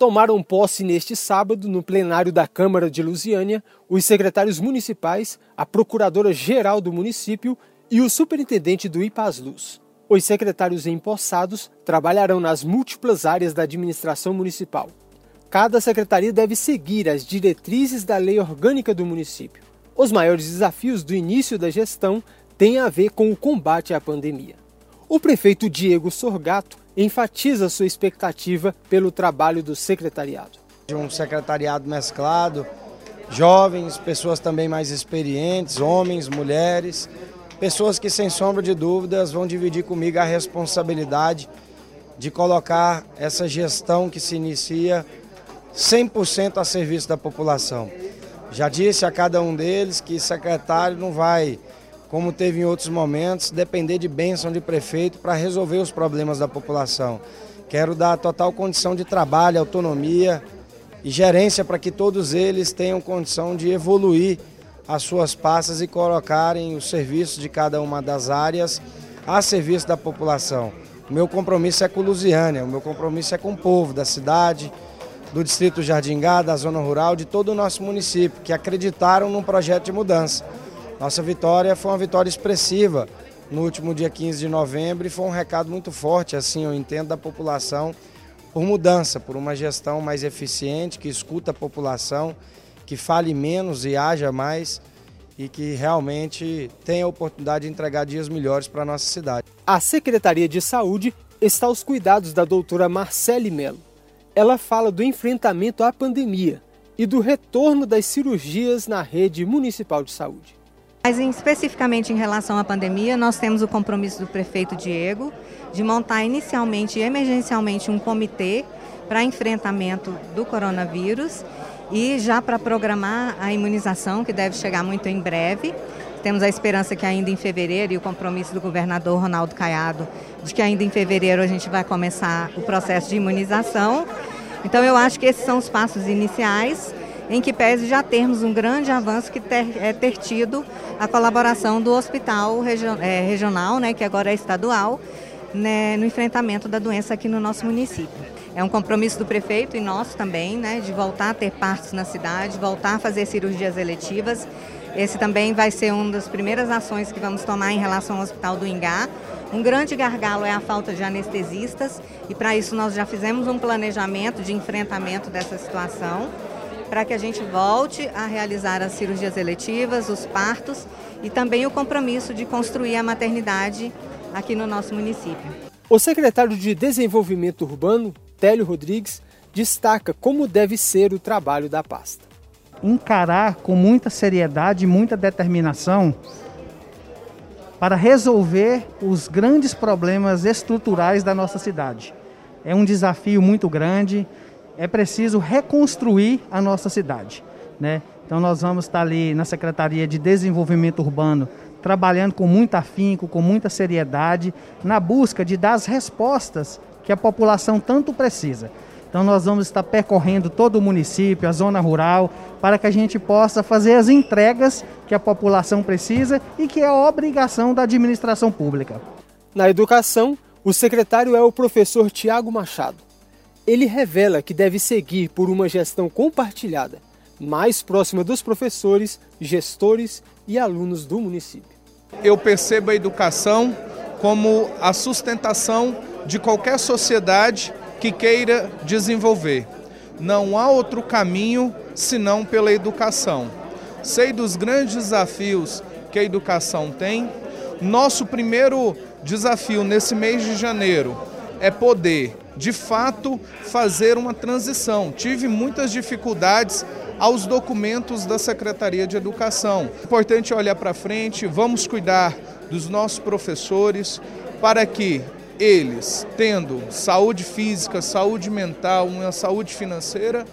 Tomaram posse neste sábado, no plenário da Câmara de Lusiânia, os secretários municipais, a procuradora-geral do município e o superintendente do IPASLUS. Os secretários empossados trabalharão nas múltiplas áreas da administração municipal. Cada secretaria deve seguir as diretrizes da lei orgânica do município. Os maiores desafios do início da gestão têm a ver com o combate à pandemia. O prefeito Diego Sorgato enfatiza sua expectativa pelo trabalho do secretariado. Um secretariado mesclado, jovens, pessoas também mais experientes, homens, mulheres, pessoas que sem sombra de dúvidas vão dividir comigo a responsabilidade de colocar essa gestão que se inicia 100% a serviço da população. Já disse a cada um deles que secretário não vai como teve em outros momentos, depender de bênção de prefeito para resolver os problemas da população. Quero dar total condição de trabalho, autonomia e gerência para que todos eles tenham condição de evoluir as suas passas e colocarem os serviços de cada uma das áreas a serviço da população. O meu compromisso é com Lusiânia, o meu compromisso é com o povo da cidade, do Distrito Jardingá, da zona rural, de todo o nosso município, que acreditaram num projeto de mudança. Nossa vitória foi uma vitória expressiva no último dia 15 de novembro e foi um recado muito forte, assim eu entendo, da população por mudança, por uma gestão mais eficiente, que escuta a população, que fale menos e haja mais e que realmente tenha a oportunidade de entregar dias melhores para a nossa cidade. A Secretaria de Saúde está aos cuidados da doutora Marcele Mello. Ela fala do enfrentamento à pandemia e do retorno das cirurgias na rede municipal de saúde. Mas especificamente em relação à pandemia, nós temos o compromisso do prefeito Diego de montar inicialmente e emergencialmente um comitê para enfrentamento do coronavírus e já para programar a imunização, que deve chegar muito em breve. Temos a esperança que ainda em fevereiro, e o compromisso do governador Ronaldo Caiado, de que ainda em fevereiro a gente vai começar o processo de imunização. Então eu acho que esses são os passos iniciais em que pese já termos um grande avanço que ter, é ter tido a colaboração do hospital é, regional, né, que agora é estadual, né, no enfrentamento da doença aqui no nosso município. É um compromisso do prefeito e nosso também, né, de voltar a ter partos na cidade, voltar a fazer cirurgias eletivas. Esse também vai ser uma das primeiras ações que vamos tomar em relação ao Hospital do Ingá. Um grande gargalo é a falta de anestesistas e para isso nós já fizemos um planejamento de enfrentamento dessa situação para que a gente volte a realizar as cirurgias eletivas, os partos e também o compromisso de construir a maternidade aqui no nosso município. O secretário de Desenvolvimento Urbano, Télio Rodrigues, destaca como deve ser o trabalho da pasta. Encarar com muita seriedade e muita determinação para resolver os grandes problemas estruturais da nossa cidade. É um desafio muito grande, é preciso reconstruir a nossa cidade. Né? Então nós vamos estar ali na Secretaria de Desenvolvimento Urbano trabalhando com muito afinco, com muita seriedade, na busca de dar as respostas que a população tanto precisa. Então nós vamos estar percorrendo todo o município, a zona rural, para que a gente possa fazer as entregas que a população precisa e que é obrigação da administração pública. Na educação, o secretário é o professor Tiago Machado ele revela que deve seguir por uma gestão compartilhada, mais próxima dos professores, gestores e alunos do município. Eu percebo a educação como a sustentação de qualquer sociedade que queira desenvolver. Não há outro caminho senão pela educação. Sei dos grandes desafios que a educação tem. Nosso primeiro desafio nesse mês de janeiro é poder de fato fazer uma transição. Tive muitas dificuldades aos documentos da Secretaria de Educação. Importante olhar para frente, vamos cuidar dos nossos professores para que eles, tendo saúde física, saúde mental, uma saúde financeira,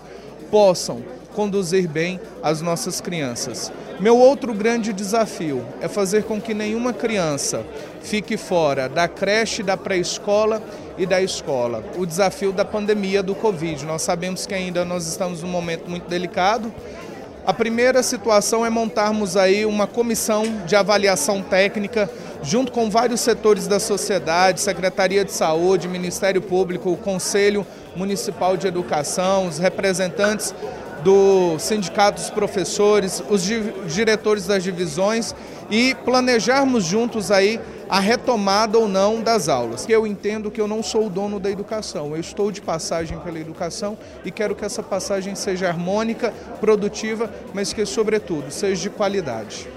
possam conduzir bem as nossas crianças. Meu outro grande desafio é fazer com que nenhuma criança fique fora da creche, da pré-escola e da escola. O desafio da pandemia do Covid. Nós sabemos que ainda nós estamos num momento muito delicado, A primeira situação é montarmos aí uma comissão de avaliação técnica junto com vários setores da sociedade, Secretaria de Saúde, Ministério Público, Conselho Municipal de Educação, os representantes do Sindicato dos Professores, os diretores das divisões e planejarmos juntos aí a retomada ou não das aulas. Eu entendo que eu não sou o dono da educação, eu estou de passagem pela educação e quero que essa passagem seja harmônica, produtiva, mas que, sobretudo, seja de qualidade.